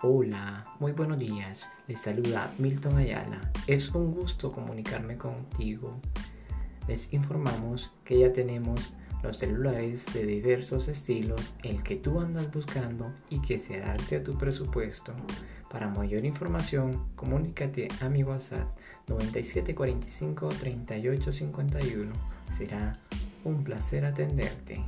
Hola, muy buenos días. Les saluda Milton Ayala. Es un gusto comunicarme contigo. Les informamos que ya tenemos los celulares de diversos estilos, el que tú andas buscando y que se adapte a tu presupuesto. Para mayor información, comunícate a mi WhatsApp 9745 3851. Será un placer atenderte.